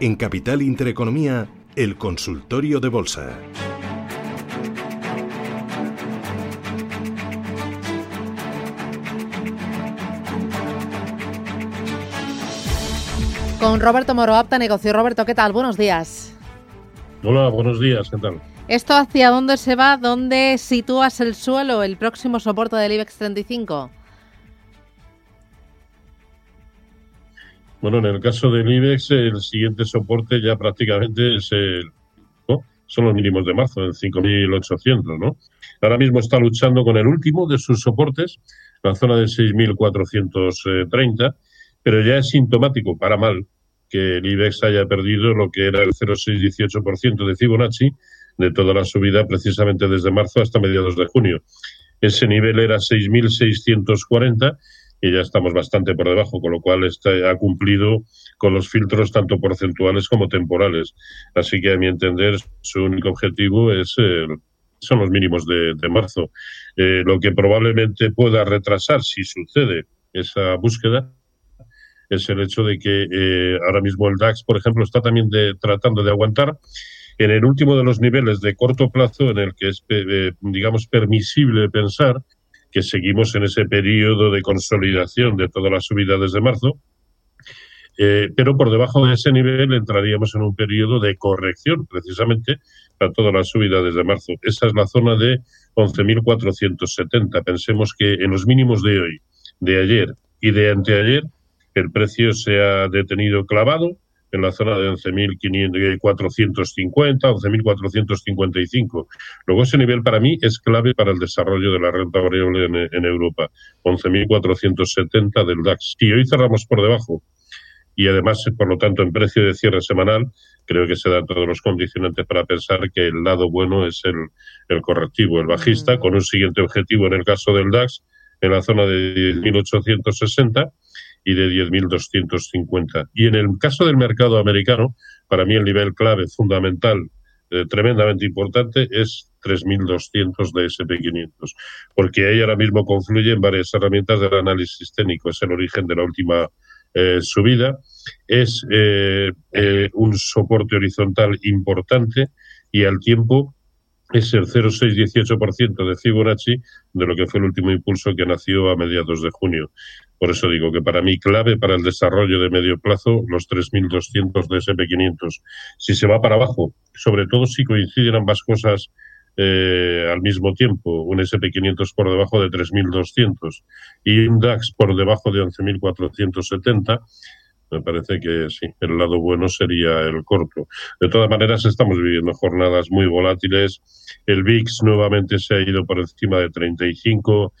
En Capital Intereconomía, el consultorio de bolsa. Con Roberto Moro, apta negocio. Roberto, ¿qué tal? Buenos días. Hola, buenos días, ¿qué tal? ¿Esto hacia dónde se va? ¿Dónde sitúas el suelo, el próximo soporte del IBEX 35? Bueno, en el caso del IBEX, el siguiente soporte ya prácticamente es el, son los mínimos de marzo, el 5.800, ¿no? Ahora mismo está luchando con el último de sus soportes, la zona de 6.430, pero ya es sintomático, para mal, que el IBEX haya perdido lo que era el 0,618% de Fibonacci de toda la subida precisamente desde marzo hasta mediados de junio. Ese nivel era 6.640 y ya estamos bastante por debajo, con lo cual está, ha cumplido con los filtros tanto porcentuales como temporales. Así que, a mi entender, su único objetivo es son los mínimos de, marzo. Eh, lo que probablemente pueda retrasar, si sucede esa búsqueda, es el hecho de que eh, ahora mismo el DAX, por ejemplo, está también tratando de aguantar en el último de los niveles de corto plazo en el que es, eh, digamos, permisible pensar que seguimos en ese periodo de consolidación de toda la subida desde marzo, eh, pero por debajo de ese nivel entraríamos en un periodo de corrección, precisamente, para toda la subida desde marzo. Esa es la zona de 11.470. Pensemos que en los mínimos de hoy, de ayer y de anteayer, el precio se ha detenido clavado en la zona de 11.450, 11.455. Luego ese nivel para mí es clave para el desarrollo de la renta variable en, en Europa, 11.470 del DAX. Si hoy cerramos por debajo y además, por lo tanto, en precio de cierre semanal, creo que se dan todos los condicionantes para pensar que el lado bueno es el, el correctivo, el bajista, mm. con un siguiente objetivo en el caso del DAX en la zona de 10.860 y de 10.250. Y en el caso del mercado americano, para mí el nivel clave fundamental, eh, tremendamente importante, es 3.200 de SP500, porque ahí ahora mismo confluyen varias herramientas del análisis técnico. Es el origen de la última eh, subida, es eh, un soporte horizontal importante y al tiempo es el 0,618% de Fibonacci de lo que fue el último impulso que nació a mediados de junio. Por eso digo que para mí clave para el desarrollo de medio plazo los 3.200 de SP500. Si se va para abajo, sobre todo si coinciden ambas cosas eh, al mismo tiempo, un SP500 por debajo de 3.200 y un DAX por debajo de 11.470, me parece que sí, el lado bueno sería el corto. De todas maneras, estamos viviendo jornadas muy volátiles. El VIX nuevamente se ha ido por encima de 35.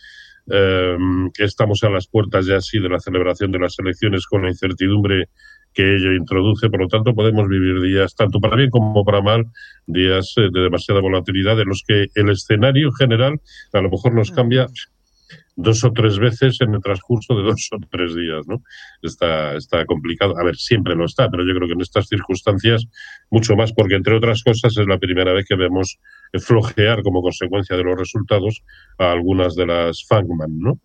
Eh, estamos a las puertas ya sí de la celebración de las elecciones con la incertidumbre que ello introduce. Por lo tanto, podemos vivir días, tanto para bien como para mal, días eh, de demasiada volatilidad, en los que el escenario general a lo mejor nos cambia dos o tres veces en el transcurso de dos o tres días, ¿no? Está, está complicado. A ver, siempre lo está, pero yo creo que en estas circunstancias mucho más, porque entre otras cosas es la primera vez que vemos flojear como consecuencia de los resultados a algunas de las Fangman, ¿no?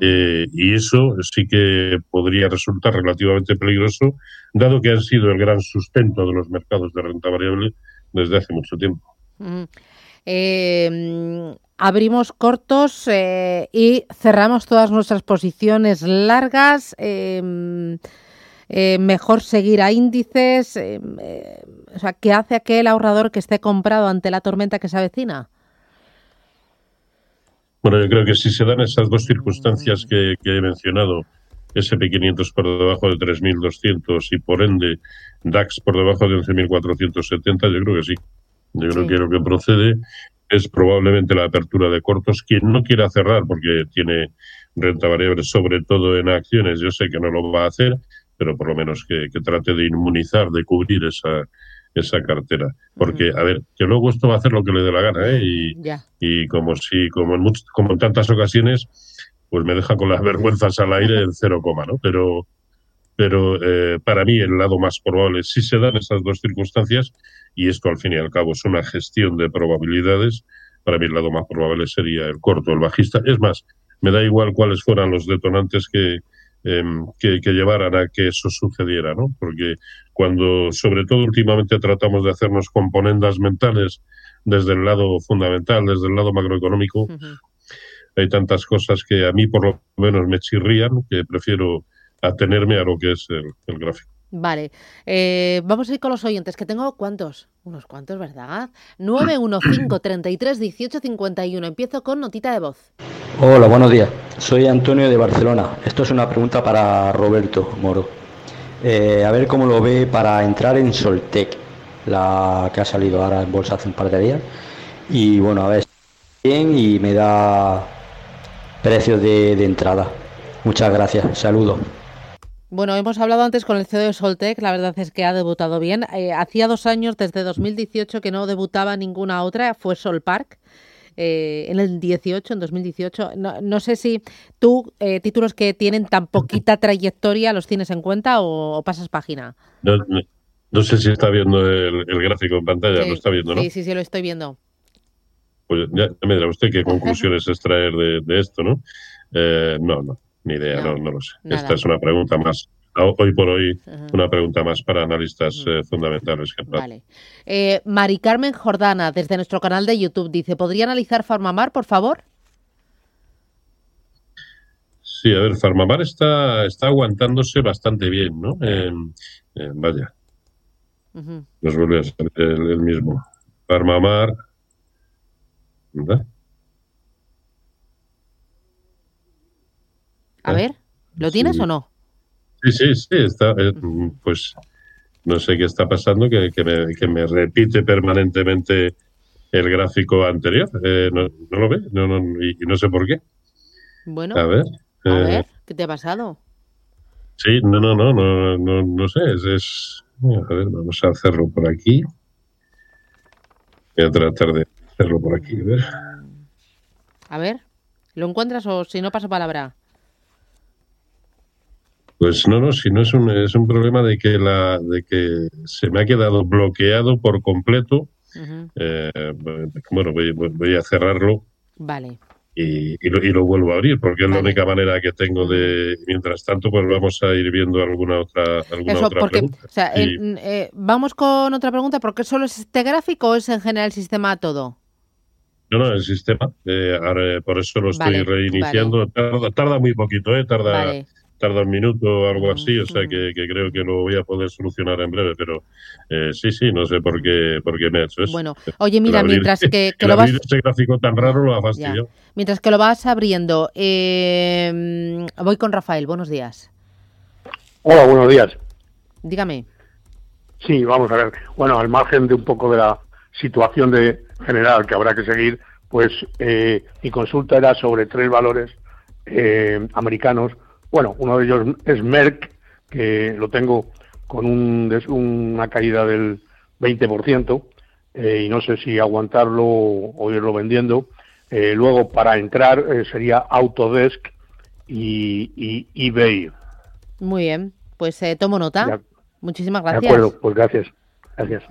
Eh, y eso sí que podría resultar relativamente peligroso, dado que han sido el gran sustento de los mercados de renta variable desde hace mucho tiempo. Eh, abrimos cortos eh, y cerramos todas nuestras posiciones largas. Em, eh, mejor seguir a índices. Em, o sea, ¿qué hace aquel ahorrador que esté comprado ante la tormenta que se avecina? Bueno, yo creo que si se dan esas dos circunstancias que, he mencionado, SP500 por debajo de 3.200 y por ende DAX por debajo de 11.470, yo creo que sí. Yo creo que lo que procede es probablemente la apertura de cortos. Quien no quiera cerrar porque tiene renta variable, sobre todo en acciones. Yo sé que no lo va a hacer, pero por lo menos que, trate de inmunizar, de cubrir esa, esa cartera. Porque, a ver, que luego esto va a hacer lo que le dé la gana, ¿eh? Y, y como si, como en, como en tantas ocasiones, pues me deja con las vergüenzas al aire en cero coma, ¿no? Pero, pero eh, para mí el lado más probable, si se dan esas dos circunstancias, y esto al fin y al cabo es una gestión de probabilidades, para mí el lado más probable sería el corto, el bajista. Es más, me da igual cuáles fueran los detonantes que, em, que, llevaran a que eso sucediera, ¿no? Porque cuando, sobre todo últimamente, tratamos de hacernos componendas mentales desde el lado fundamental, desde el lado macroeconómico, hay tantas cosas que a mí por lo menos me chirrían que prefiero atenerme a lo que es el, gráfico. Vale, eh, vamos a ir con los oyentes, que tengo cuántos, unos cuantos, ¿verdad? 915 33 18 51. Empiezo con notita de voz. Hola, buenos días. Soy Antonio de Barcelona. Esto es una pregunta para Roberto Moro. Eh, a ver cómo lo ve para entrar en Soltec, la que ha salido ahora en bolsa hace un par de días. Y bueno, a ver, bien y me da precios de, entrada. Muchas gracias, saludos. Bueno, hemos hablado antes con el CEO de Soltec, la verdad es que ha debutado bien. Eh, hacía dos años, desde 2018, que no debutaba ninguna otra, fue Solpark. Eh, en el 18, en 2018. No, sé si tú, eh, títulos que tienen tan poquita trayectoria, los tienes en cuenta o, pasas página. No, sé si está viendo el, gráfico en pantalla, lo está viendo, ¿no? Sí, sí, sí, lo estoy viendo. Pues ya, me dirá usted qué conclusiones extraer de, esto, ¿no? Eh, no, no, ni idea, no, no, lo sé. Esta es una pregunta más, hoy por hoy, una pregunta más para analistas eh, fundamentales. Vale. Eh, Mari Carmen Jordana, desde nuestro canal de YouTube, dice, ¿podría analizar Farmamar, por favor? Sí, a ver, Farmamar está, está aguantándose bastante bien, ¿no? vaya. Nos vuelve a salir el mismo. Farmamar, a ver, ¿lo tienes o no? Sí, sí, sí, está, eh, pues no sé qué está pasando, que, me, repite permanentemente el gráfico anterior. Eh, no, lo ve no, no, y, no sé por qué. Bueno, a ver, a eh, ver ¿qué te ha pasado? Sí, no, no, no, no, no, no sé, es, es, A ver, vamos a hacerlo por aquí. Voy a tratar de hacerlo por aquí, a ver. A ver, ¿lo encuentras o si no paso palabra? Pues no, no, si no es un, es un problema de que, la, de que se me ha quedado bloqueado por completo. Eh, bueno, voy, a cerrarlo. Vale. Y, lo, vuelvo a abrir, porque es la única manera que tengo de. Mientras tanto, pues vamos a ir viendo alguna otra, alguna otra pregunta. O sea, eh, vamos con otra pregunta, ¿por qué solo es este gráfico o es en general el sistema todo? No, no, el sistema. Eh, por eso lo estoy reiniciando. Tarda, muy poquito, ¿eh? Tarda, tarda un minuto o algo así, o sea que, creo que lo voy a poder solucionar en breve, pero eh, sí, sí, no sé por qué, por qué me ha hecho eso. Bueno, oye, mira, mientras que, lo vas... Ese gráfico tan raro lo ha fastidiado. Mientras que lo vas abriendo, eh, voy con Rafael, buenos días. Hola, buenos días. Dígame. Sí, vamos a ver. Bueno, al margen de un poco de la situación de general que habrá que seguir, pues eh, mi consulta era sobre tres valores eh, americanos. Bueno, uno de ellos es Merck, que lo tengo con un, una caída del 20%, eh, y no sé si aguantarlo o irlo vendiendo. luego, para entrar, sería Autodesk y, eBay. Muy bien, pues tomo nota. Muchísimas gracias. De acuerdo, pues gracias. Gracias.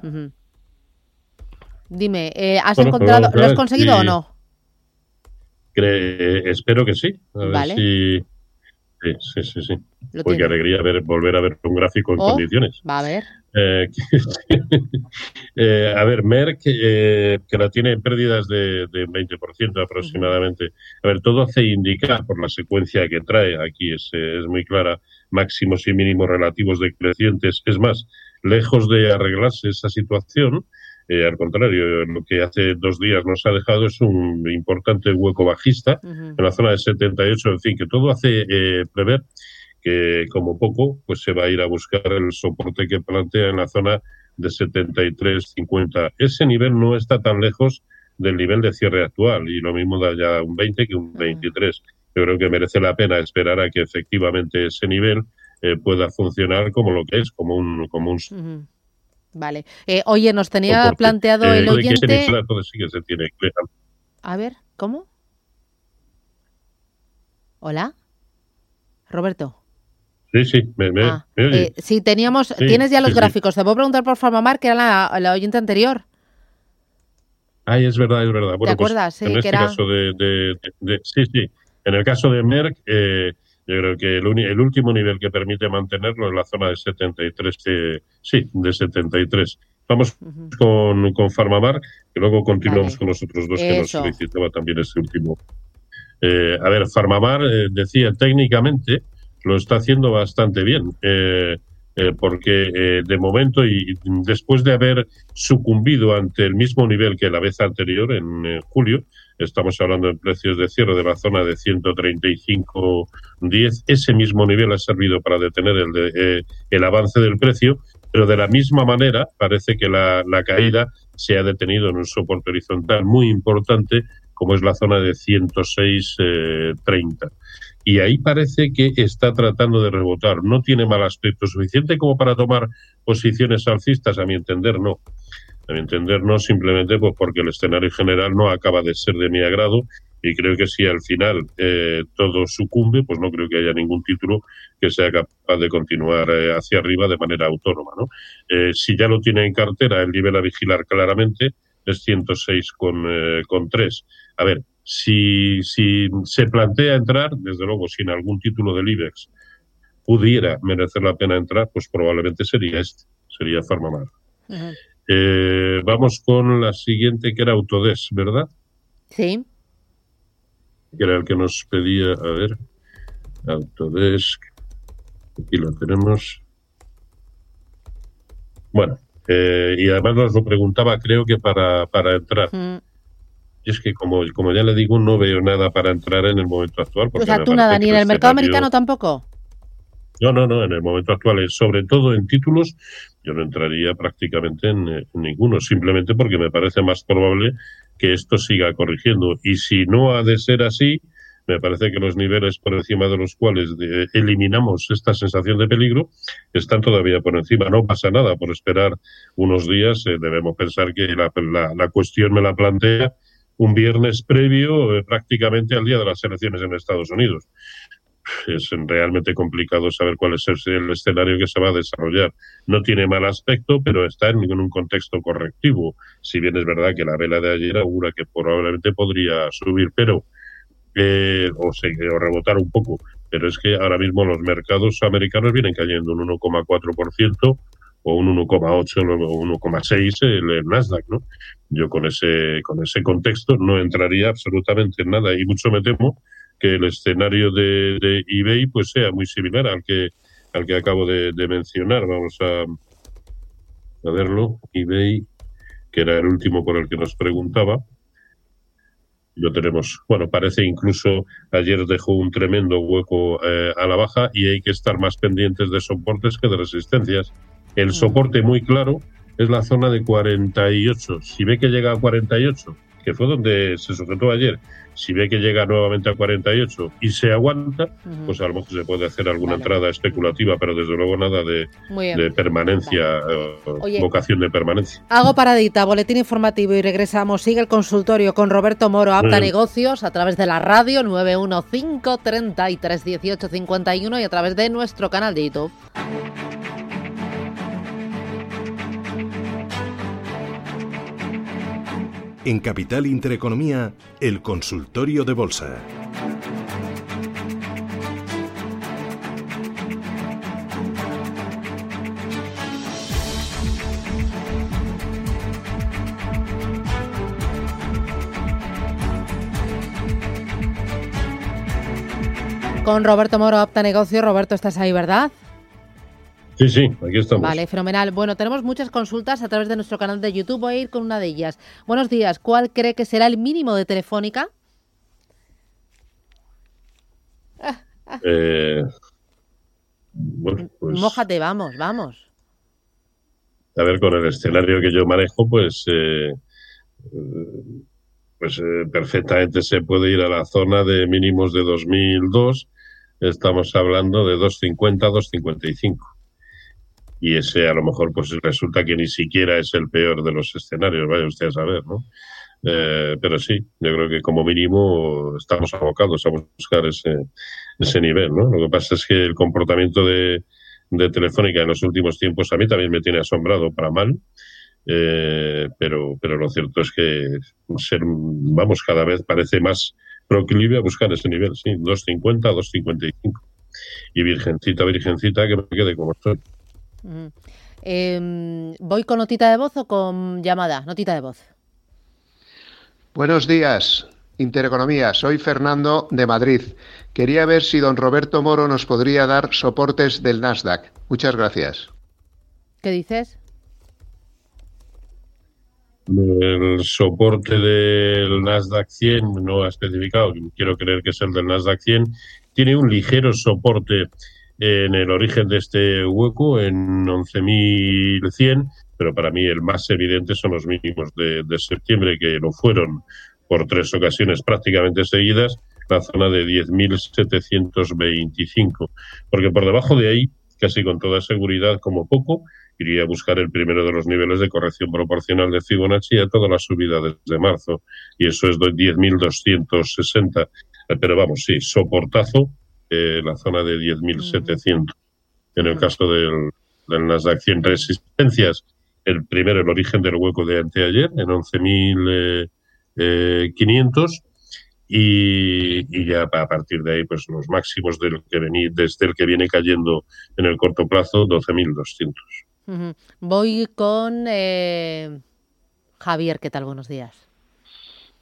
Dime, eh, ¿has encontrado, ¿lo has conseguido o no? espero que sí. A vale. ver Sí, sí, sí. sí. Porque alegría ver, volver a ver un gráfico en oh, condiciones. Va a ver. Eh, eh, a ver, Merck, que la tiene en pérdidas de, de 20% aproximadamente. A ver, todo hace indicar, por la secuencia que trae, aquí es, es muy clara, máximos y mínimos relativos decrecientes. Es más, lejos de arreglarse esa situación, eh, al contrario, lo que hace dos días nos ha dejado es un importante hueco bajista en la zona de 78, en fin, que todo hace eh, prever que como poco pues se va a ir a buscar el soporte que plantea en la zona de 73.50. Ese nivel no está tan lejos del nivel de cierre actual y lo mismo da ya un 20 que un 23. yo creo que merece la pena esperar a que efectivamente ese nivel eh, pueda funcionar como lo que es, como un... Como un Vale. Eh, oye, nos tenía planteado eh, el oyente... Sí que se tiene a ver, ¿cómo? Hola. Roberto. Sí, sí, me, me, ah, sí, teníamos, tienes ya los gráficos. Te puedo preguntar por Farmamar, que era la, la oyente anterior. Ay, es verdad, es verdad. Bueno, ¿Te pues, acuerdas? en este caso de, Sí, sí. En el caso de Merck, eh, yo creo que el, último nivel que permite mantenerlo es la zona de 73. sí, de 73. Vamos con, con Farmamar, que luego continuamos con los otros dos que nos solicitaba también este último. Eh, a ver, Farmamar eh, decía técnicamente lo está haciendo bastante bien. Eh, eh, porque eh, de momento y después de haber sucumbido ante el mismo nivel que la vez anterior, en julio, estamos hablando de precios de cierre de la zona de 135.10, ese mismo nivel ha servido para detener el, eh, el avance del precio, pero de la misma manera parece que la, la caída se ha detenido en un soporte horizontal muy importante como es la zona de 106.30 y ahí parece que está tratando de rebotar. No tiene mal aspecto suficiente como para tomar posiciones alcistas, a mi entender, no. A mi entender, no, simplemente pues porque el escenario general no acaba de ser de mi agrado y creo que si al final eh, todo sucumbe, pues no creo que haya ningún título que sea capaz de continuar eh, hacia arriba de manera autónoma. ¿no? Eh, si ya lo tiene en cartera, el nivel a vigilar claramente es 106 con, con 3. A ver, si, si se plantea entrar, desde luego, si en algún título del IBEX pudiera merecer la pena entrar, pues probablemente sería este, sería Farmamar. Eh, vamos con la siguiente, que era Autodesk, ¿verdad? Sí. Que era el que nos pedía, a ver, Autodesk, aquí lo tenemos. Bueno, eh, y además nos lo preguntaba, creo que para, para entrar es que, como, como ya le digo, no veo nada para entrar en el momento actual. O sea, tú nada, ni en el mercado americano tampoco. No, no, no, en el momento actual, sobre todo en títulos, yo no entraría prácticamente en, ninguno, simplemente porque me parece más probable que esto siga corrigiendo. Y si no ha de ser así, me parece que los niveles por encima de los cuales eliminamos esta sensación de peligro están todavía por encima. No pasa nada por esperar unos días. Eh, debemos pensar que la, la cuestión me la plantea un viernes previo eh, prácticamente al día de las elecciones en Estados Unidos. Es realmente complicado saber cuál es el escenario que se va a desarrollar. No tiene mal aspecto, pero está en un contexto correctivo. Si bien es verdad que la vela de ayer augura que probablemente podría subir, pero eh, o, o rebotar un poco. Pero es que ahora mismo los mercados americanos vienen cayendo un 1,4%, o un 1,8 o 1,6 el, Nasdaq, ¿no? Yo con ese, con ese contexto no entraría absolutamente en nada y mucho me temo que el escenario de, eBay pues sea muy similar al que, al que acabo de, mencionar. Vamos a, a verlo. eBay, que era el último por el que nos preguntaba. Lo tenemos. Bueno, parece incluso ayer dejó un tremendo hueco eh, a la baja y hay que estar más pendientes de soportes que de resistencias. El soporte muy claro es la zona de 48. Si ve que llega a 48, que fue donde se sujetó ayer, si ve que llega nuevamente a 48 y se aguanta, pues a lo mejor se puede hacer alguna entrada especulativa, pero desde luego nada de, permanencia, eh, vocación de permanencia. Hago paradita, boletín informativo y regresamos. Sigue el consultorio con Roberto Moro, Apta Negocios, a través de la radio 915 33 18 51 y a través de nuestro canal de YouTube. En Capital Intereconomía, el consultorio de bolsa. Con Roberto Moro, Opta Negocio. Roberto, estás ahí, ¿verdad? Sí, sí, aquí estamos. Vale, fenomenal. Bueno, tenemos muchas consultas a través de nuestro canal de YouTube. Voy a ir con una de ellas. Buenos días. ¿Cuál cree que será el mínimo de Telefónica? Eh, bueno, pues, Mójate, vamos, vamos. A ver, con el escenario que yo manejo, pues eh, pues eh, perfectamente se puede ir a la zona de mínimos de 2002. Estamos hablando de 250, 255. Y ese a lo mejor pues resulta que ni siquiera es el peor de los escenarios, vaya usted a saber, ¿no? Eh, pero sí, yo creo que como mínimo estamos abocados a buscar ese, ese nivel, ¿no? Lo que pasa es que el comportamiento de, de Telefónica en los últimos tiempos a mí también me tiene asombrado para mal. Eh, pero, pero lo cierto es que ser, vamos, cada vez parece más proclive a buscar ese nivel, sí, 2.50, 2.55. Y virgencita, virgencita, que me quede como estoy. Em, ¿Voy con notita de voz o con llamada? Notita de voz. Buenos días, Intereconomía. Soy Fernando de Madrid. Quería ver si don Roberto Moro nos podría dar soportes del Nasdaq. Muchas gracias. ¿Qué dices? El soporte del Nasdaq 100 no ha especificado, quiero creer que es el del Nasdaq 100, tiene un ligero soporte en el origen de este hueco, en 11.100, pero para mí el más evidente son los mínimos de, septiembre, que lo fueron por tres ocasiones prácticamente seguidas, la zona de 10.725, porque por debajo de ahí, casi con toda seguridad como poco, iría a buscar el primero de los niveles de corrección proporcional de Fibonacci a toda la subida desde marzo, y eso es de 10.260. Pero vamos, sí, soportazo eh, la zona de 10.700. En el caso del, del Nasdaq 100 resistencias, el primero, el origen del hueco de anteayer, en 11.500, eh, y, y, ya a partir de ahí, pues los máximos del que vení, desde el que viene cayendo en el corto plazo, 12.200. Voy con eh, Javier, ¿qué tal? Buenos días.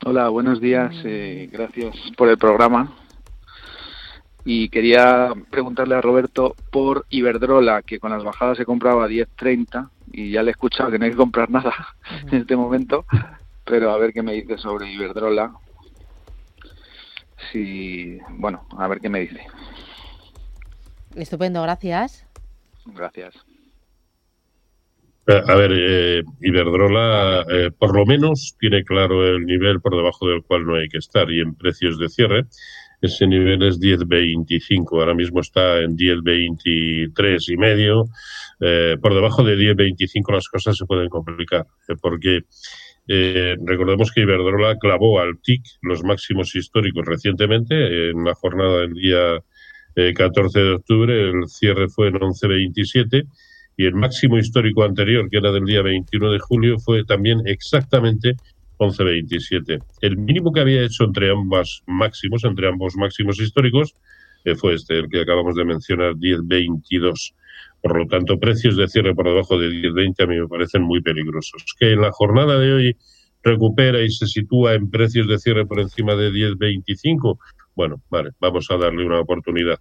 Hola, buenos días. Eh, gracias por el programa. Y quería preguntarle a Roberto por Iberdrola, que con las bajadas se compraba a 10.30 y ya le he escuchado que no hay que comprar nada en este momento, pero a ver qué me dice sobre Iberdrola. Si, bueno, a ver qué me dice. Estupendo, gracias. Gracias. A ver, eh, Iberdrola eh, por lo menos tiene claro el nivel por debajo del cual no hay que estar y en precios de cierre ese nivel es 10.25, ahora mismo está en 10.23 y medio. Eh, por debajo de 10.25 las cosas se pueden complicar eh, porque eh, recordemos que Iberdrola clavó al TIC los máximos históricos recientemente en la jornada del día 14 de octubre, el cierre fue en 11.27 y el máximo histórico anterior, que era del día 21 de julio, fue también exactamente 11.27. El mínimo que había hecho entre ambos máximos, entre ambos máximos históricos, eh, fue este, el que acabamos de mencionar, 10.22. Por lo tanto, precios de cierre por debajo de 10.20 a mí me parecen muy peligrosos. Que en la jornada de hoy recupera y se sitúa en precios de cierre por encima de 10.25, bueno, vale, vamos a darle una oportunidad.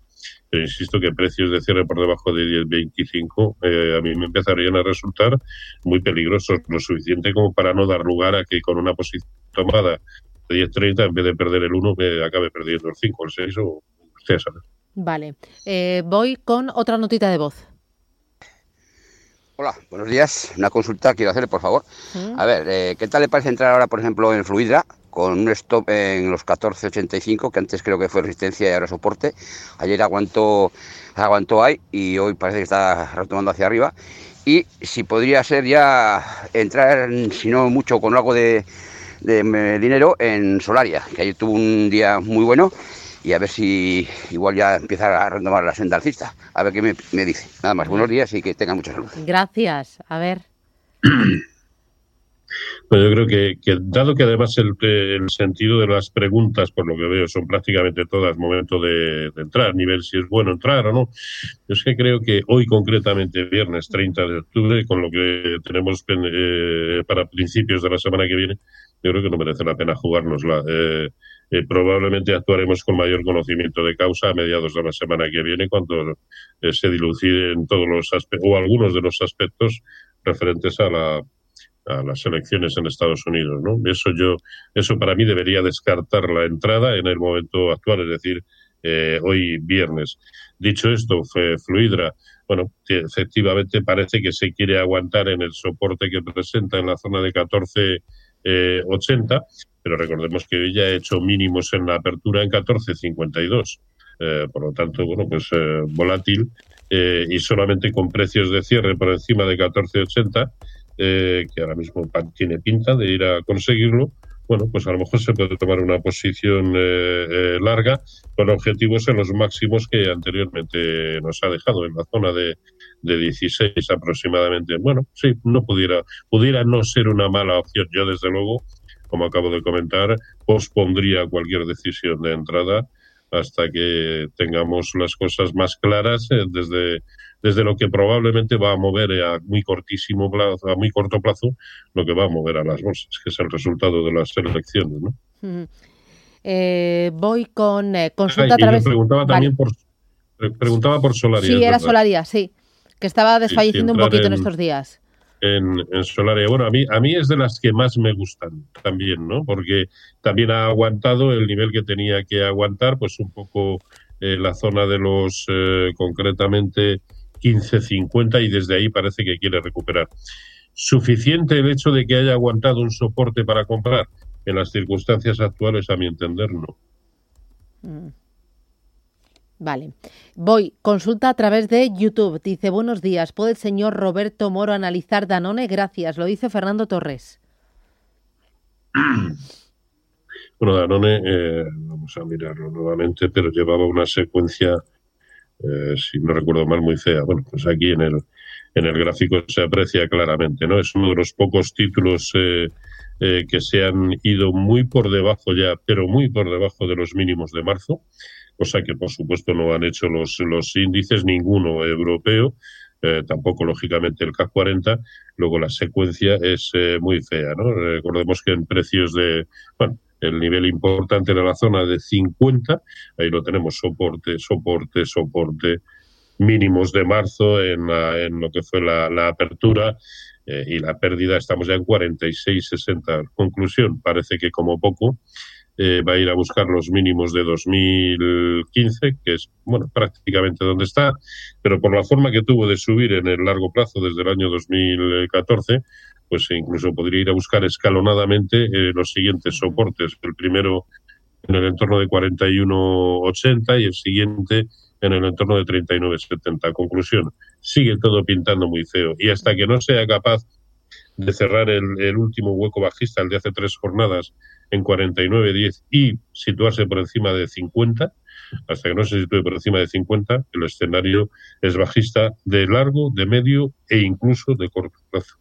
Pero insisto que precios de cierre por debajo de 10.25 eh, a mí me empezarían a resultar muy peligrosos, lo suficiente como para no dar lugar a que con una posición tomada de 10.30, en vez de perder el 1, me acabe perdiendo el 5, el 6 o usted sabe. Vale. Eh, voy con otra notita de voz. Hola, buenos días. Una consulta quiero hacerle, por favor. A ver, eh, ¿qué tal le parece entrar ahora, por ejemplo, en Fluidra con un stop en los 14.85, que antes creo que fue resistencia y ahora soporte? Ayer aguantó, aguantó ahí y hoy parece que está retomando hacia arriba. Y si podría ser ya entrar, si no mucho, con algo de, de dinero en Solaria, que ayer tuvo un día muy bueno y a ver si igual ya empieza a retomar la senda alcista. A ver qué me, me dice. Nada más, buenos días y que tenga mucha salud. Gracias. A ver. Pues yo creo que, dado que además el, sentido de las preguntas, por lo que veo, son prácticamente todas momento de, entrar, nivel si es bueno entrar o no, es que creo que hoy concretamente, viernes 30 de octubre, con lo que tenemos eh, para principios de la semana que viene, yo creo que no merece la pena jugárnosla. Eh, eh, probablemente actuaremos con mayor conocimiento de causa a mediados de la semana que viene, cuando se diluciden todos los aspectos, o algunos de los aspectos referentes a la a las elecciones en Estados Unidos, ¿no? Eso yo, eso para mí debería descartar la entrada en el momento actual, es decir, eh, hoy viernes. Dicho esto, Fluidra, bueno, efectivamente parece que se quiere aguantar en el soporte que presenta en la zona de 14.80, pero recordemos que ya ha hecho mínimos en la apertura en 14.52. Eh, por lo tanto, bueno, pues eh, volátil eh, y solamente con precios de cierre por encima de 14.80, que ahora mismo tiene pinta de ir a conseguirlo, bueno, pues a lo mejor se puede tomar una posición larga con objetivos en los máximos que anteriormente nos ha dejado en la zona de, de 16 aproximadamente. Bueno, sí, no pudiera, pudiera no ser una mala opción. Yo, desde luego, como acabo de comentar, pospondría cualquier decisión de entrada hasta que tengamos las cosas más claras eh, desde, desde lo que probablemente va a mover a muy cortísimo plazo, a muy corto plazo, lo que va a mover a las bolsas, que es el resultado de las elecciones. ¿no? Eh, voy con eh, consulta a través. preguntaba también por preguntaba por Solaria. Sí, era Solaria, sí, que estaba desfalleciendo un poquito en, estos días. En, en, Solaria. Bueno, a mí, a mí es de las que más me gustan también, ¿no? Porque también ha aguantado el nivel que tenía que aguantar, pues un poco eh, la zona de los, eh, concretamente, 15.50 y desde ahí parece que quiere recuperar. ¿Suficiente el hecho de que haya aguantado un soporte para comprar? En las circunstancias actuales, a mi entender, no. Mm. Vale. Voy. Consulta a través de YouTube. Dice, buenos días. ¿Puede el señor Roberto Moro analizar Danone? Gracias. Lo dice Fernando Torres. Bueno, Danone, eh, vamos a mirarlo nuevamente, pero llevaba una secuencia, eh, si no recuerdo mal, muy fea. Bueno, pues aquí en el, en el gráfico se aprecia claramente, ¿no? Es uno de los pocos títulos eh, que se han ido muy por debajo ya, pero muy por debajo de los mínimos de marzo cosa que por supuesto no han hecho los, los índices, ninguno europeo, eh, tampoco lógicamente el CAC 40. Luego la secuencia es eh, muy fea, ¿no? Recordemos que en precios de, bueno, el nivel importante era la zona de 50, ahí lo tenemos, soporte, soporte, soporte, mínimos de marzo en, en lo que fue la, la apertura. Eh, y la pérdida estamos ya en 46,60. Conclusión, parece que como poco eh, va a ir a buscar los mínimos de 2015, que es bueno prácticamente donde está, pero por la forma que tuvo de subir en el largo plazo desde el año 2014, pues incluso podría ir a buscar escalonadamente eh, los siguientes soportes. El primero en el entorno de 41,80 y el siguiente en el entorno de 39,70. Conclusión, sigue todo pintando muy feo y hasta que no sea capaz de cerrar el, último hueco bajista, el de hace tres jornadas, en 49.10 y situarse por encima de 50, hasta que no se sitúe por encima de 50, el escenario es bajista de largo, de medio e incluso de corto plazo.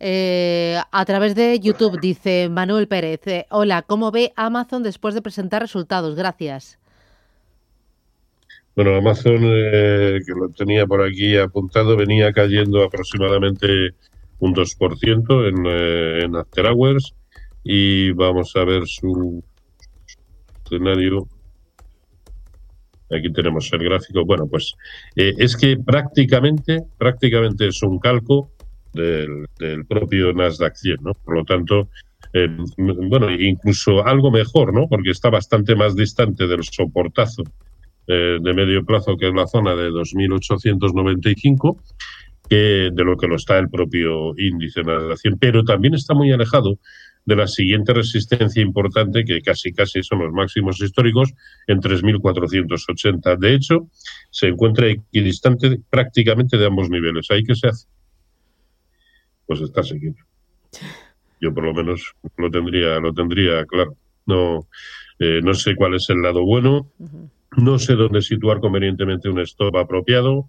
Eh, a través de YouTube dice Manuel Pérez, eh, hola, ¿cómo ve Amazon después de presentar resultados? Gracias. Bueno, Amazon, eh, que lo tenía por aquí apuntado, venía cayendo aproximadamente un 2% en, eh, en After Hours y vamos a ver su escenario. Aquí tenemos el gráfico. Bueno, pues eh, es que prácticamente, prácticamente es un calco del, del propio Nasdaq 100, ¿no? Por lo tanto, eh, bueno, incluso algo mejor, ¿no? Porque está bastante más distante del soportazo eh, de medio plazo que es la zona de 2.895 que de lo que lo está el propio índice de la 100, pero también está muy alejado de la siguiente resistencia importante, que casi casi son los máximos históricos, en 3.480. De hecho, se encuentra equidistante prácticamente de ambos niveles. ¿Ahí qué se hace? Pues está seguido. Yo por lo menos lo tendría, lo tendría claro. No, eh, no sé cuál es el lado bueno, no sé dónde situar convenientemente un stop apropiado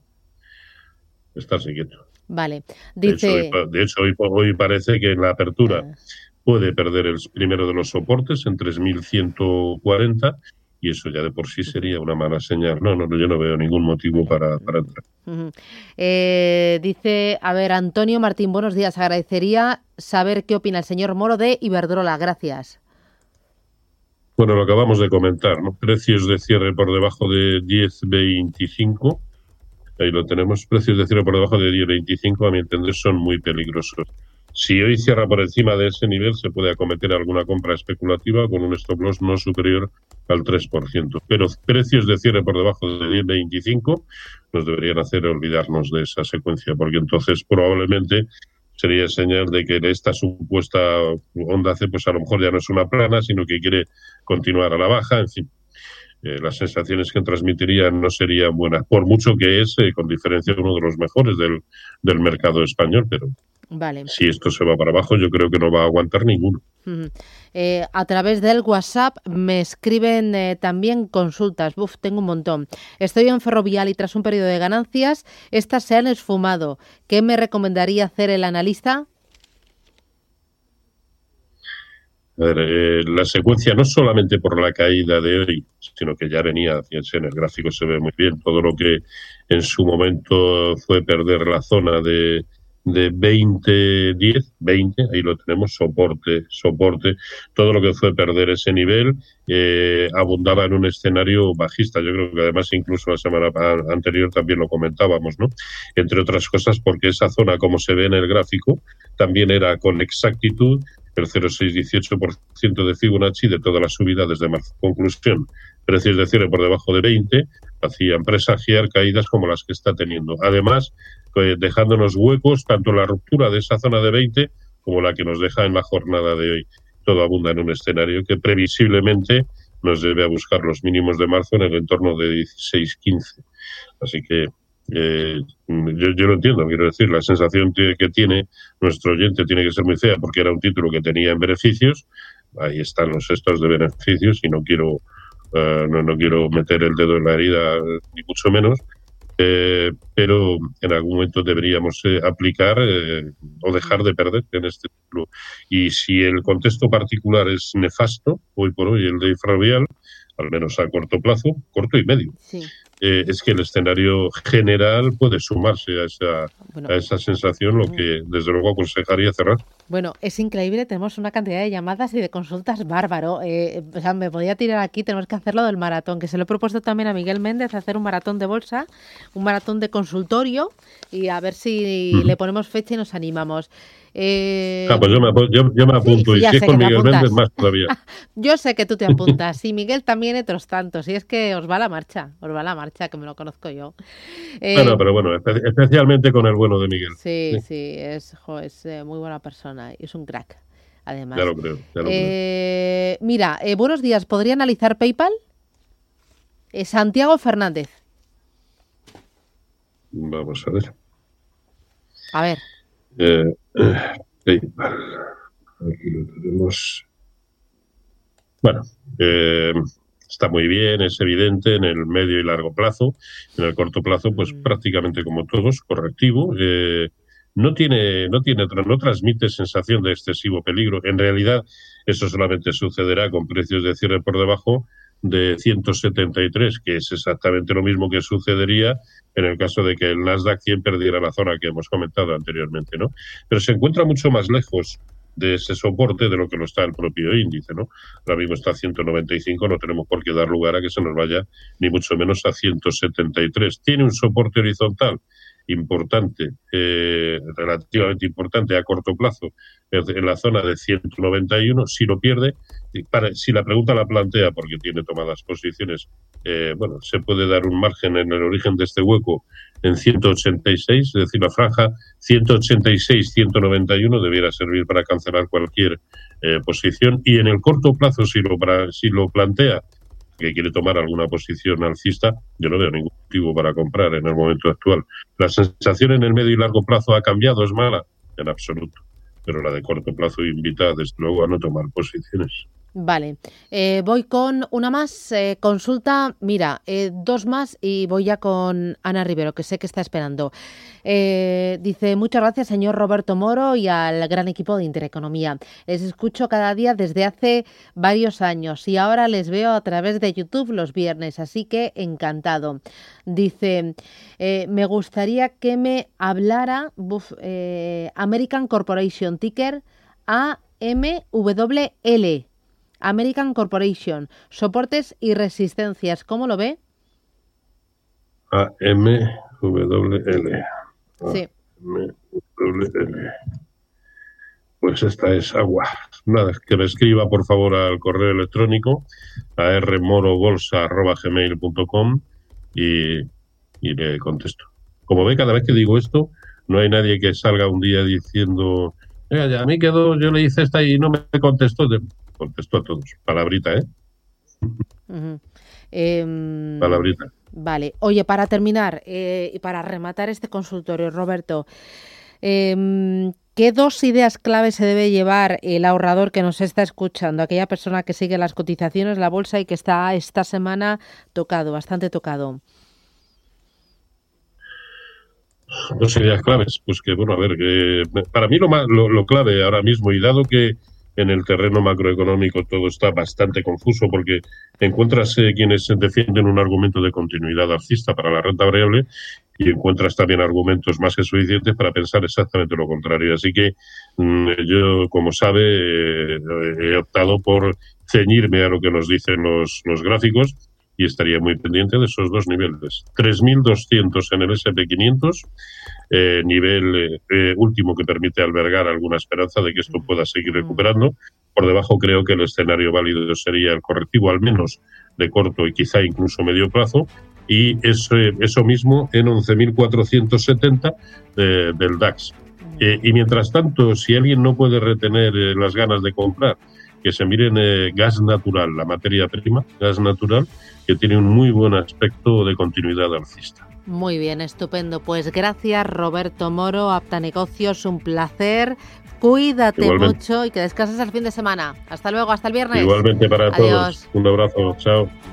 está siguiendo. Vale. Dice... De hecho, hoy, parece que en la apertura ah. puede perder el primero de los soportes en 3.140 y eso ya de por sí sería una mala señal. No, no, yo no veo ningún motivo para, entrar. Eh, dice, a ver, Antonio Martín, buenos días. Agradecería saber qué opina el señor Moro de Iberdrola. Gracias. Bueno, lo acabamos de comentar, ¿no? Precios de cierre por debajo de 10.25 Ahí lo tenemos. Precios de cierre por debajo de 10.25, a mi entender, son muy peligrosos. Si hoy cierra por encima de ese nivel, se puede acometer alguna compra especulativa con un stop loss no superior al 3%. Pero precios de cierre por debajo de 10.25 nos deberían hacer olvidarnos de esa secuencia, porque entonces probablemente sería señal de que esta supuesta onda C, pues a lo mejor ya no es una plana, sino que quiere continuar a la baja, en fin. Eh, las sensaciones que transmitiría no serían buenas, por mucho que es, eh, con diferencia, uno de los mejores del, del mercado español, pero Vale. si esto se va para abajo, yo creo que no va a aguantar ninguno. Eh, a través del WhatsApp me escriben también consultas. Uf, tengo un montón. Estoy en Ferrovial y tras un periodo de ganancias, estas se han esfumado. ¿Qué me recomendaría hacer el analista? A ver, eh, la secuencia no solamente por la caída de hoy, sino que ya venía, fíjense, en el gráfico se ve muy bien, todo lo que en su momento fue perder la zona de, de 20, 10, 20, ahí lo tenemos, soporte, soporte, todo lo que fue perder ese nivel eh, abundaba en un escenario bajista. Yo creo que además incluso la semana anterior también lo comentábamos, ¿no? Entre otras cosas porque esa zona, como se ve en el gráfico, también era con exactitud el 0,618% de Fibonacci de toda la subida desde marzo. Conclusión, precios de cierre por debajo de 20 hacían presagiar caídas como las que está teniendo. Además, eh, dejándonos huecos tanto la ruptura de esa zona de 20 como la que nos deja en la jornada de hoy. Todo abunda en un escenario que previsiblemente nos debe a buscar los mínimos de marzo en el entorno de 16-15. Así que eh, yo, yo, lo entiendo, quiero decir, la sensación que tiene nuestro oyente tiene que ser muy fea porque era un título que tenía en beneficios, ahí están los estos de beneficios y no quiero, uh, no, no, quiero meter el dedo en la herida, ni mucho menos, eh, pero en algún momento deberíamos eh, aplicar eh, o dejar de perder en este título. Y si el contexto particular es nefasto, hoy por hoy el de Ferrovial, al menos a corto plazo, corto y medio. Sí. Eh, es que el escenario general puede sumarse a esa, bueno, a esa sensación, lo que desde luego aconsejaría cerrar. Bueno, es increíble, tenemos una cantidad de llamadas y de consultas bárbaro. Eh, o sea, me podía tirar aquí, tenemos que hacerlo del maratón, que se lo he propuesto también a Miguel Méndez, hacer un maratón de bolsa, un maratón de consultorio y a ver si le ponemos fecha y nos animamos. Eh, Ah, pues yo me, yo, yo me apunto, sí, y si es con Miguel. Méndez, más todavía. Yo sé que tú te apuntas y Miguel también otros tantos. Y es que os va la marcha, os va la marcha, que me lo conozco yo. Eh, Bueno, pero bueno, espe- especialmente con el bueno de Miguel. sí, sí. sí, es, jo, es eh, muy buena persona es un crack, además. Creo, creo. Eh, mira, eh, buenos días. ¿Podría analizar PayPal? Eh, Santiago Fernández. Vamos a ver. A ver, PayPal. Aquí lo tenemos. Bueno, está muy bien, es evidente en el medio y largo plazo. En el corto plazo, pues Mm. prácticamente como todos, correctivo. Eh, no tiene, no tiene, no transmite sensación de excesivo peligro. En realidad, eso solamente sucederá con precios de cierre por debajo de 173, que es exactamente lo mismo que sucedería en el caso de que el Nasdaq 100 perdiera la zona que hemos comentado anteriormente, ¿no? Pero se encuentra mucho más lejos de ese soporte de lo que lo está el propio índice, ¿no? Ahora mismo está a 195, no tenemos por qué dar lugar a que se nos vaya ni mucho menos a 173. Tiene un soporte horizontal importante, eh, relativamente importante a corto plazo, en la zona de 191. Si lo pierde, si la pregunta la plantea porque tiene tomadas posiciones, eh, bueno, se puede dar un margen en el origen de este hueco en 186, es decir, la franja 186-191 debiera servir para cancelar cualquier eh, posición y en el corto plazo, si lo, para, si lo plantea que quiere tomar alguna posición alcista, yo no veo ningún motivo para comprar en el momento actual. La sensación en el medio y largo plazo ha cambiado, es mala, en absoluto, pero la de corto plazo invita desde luego a no tomar posiciones. Vale. Eh, voy con una más. eh, consulta, mira, eh, dos más y voy ya con Ana Rivero, que sé que está esperando. Eh, dice, muchas gracias, señor Roberto Moro, y al gran equipo de Intereconomía. Les escucho cada día desde hace varios años y ahora les veo a través de YouTube los viernes, así que encantado. Dice, eh, me gustaría que me hablara buf, American Corporation Ticker AMWL. American Corporation, soportes y resistencias. ¿Cómo lo ve? AMWL. Sí. AMWL. Pues esta es agua. Nada, que me escriba por favor al correo electrónico a rmorobolsa.gmail.com y, y le contesto. Como ve, cada vez que digo esto, no hay nadie que salga un día diciendo, a mí quedó, yo le hice esta y no me contestó. Contestó a todos. Palabrita, ¿eh? Em, Palabrita. Vale. Oye, para terminar eh, y para rematar este consultorio, Roberto, em, ¿qué dos ideas claves se debe llevar el ahorrador que nos está escuchando, aquella persona que sigue las cotizaciones, la bolsa y que está esta semana tocado, bastante tocado? Dos ideas claves. Pues que, bueno, a ver, que para mí lo, más, lo, clave ahora mismo, y dado que en el terreno macroeconómico todo está bastante confuso porque encuentras eh, quienes defienden un argumento de continuidad alcista para la renta variable y encuentras también argumentos más que suficientes para pensar exactamente lo contrario. Así que mm, yo, como sabe, eh, he optado por ceñirme a lo que nos dicen los, los gráficos y estaría muy pendiente de esos dos niveles. 3.200 en el SP500, eh, nivel eh, eh, último que permite albergar alguna esperanza de que esto pueda seguir recuperando. Por debajo creo que el escenario válido sería el correctivo, al menos de corto y quizá incluso medio plazo, y eso, eso mismo en 11.470 del DAX. y mientras tanto, si alguien no puede retener las ganas de comprar, que se miren gas natural, la materia prima, gas natural, que tiene un muy buen aspecto de continuidad alcista. Muy bien, estupendo. Pues gracias Roberto Moro, Apta Negocios, un placer. Cuídate mucho y que descanses el fin de semana. Hasta luego, hasta el viernes. Igualmente para todos. Un abrazo, chao.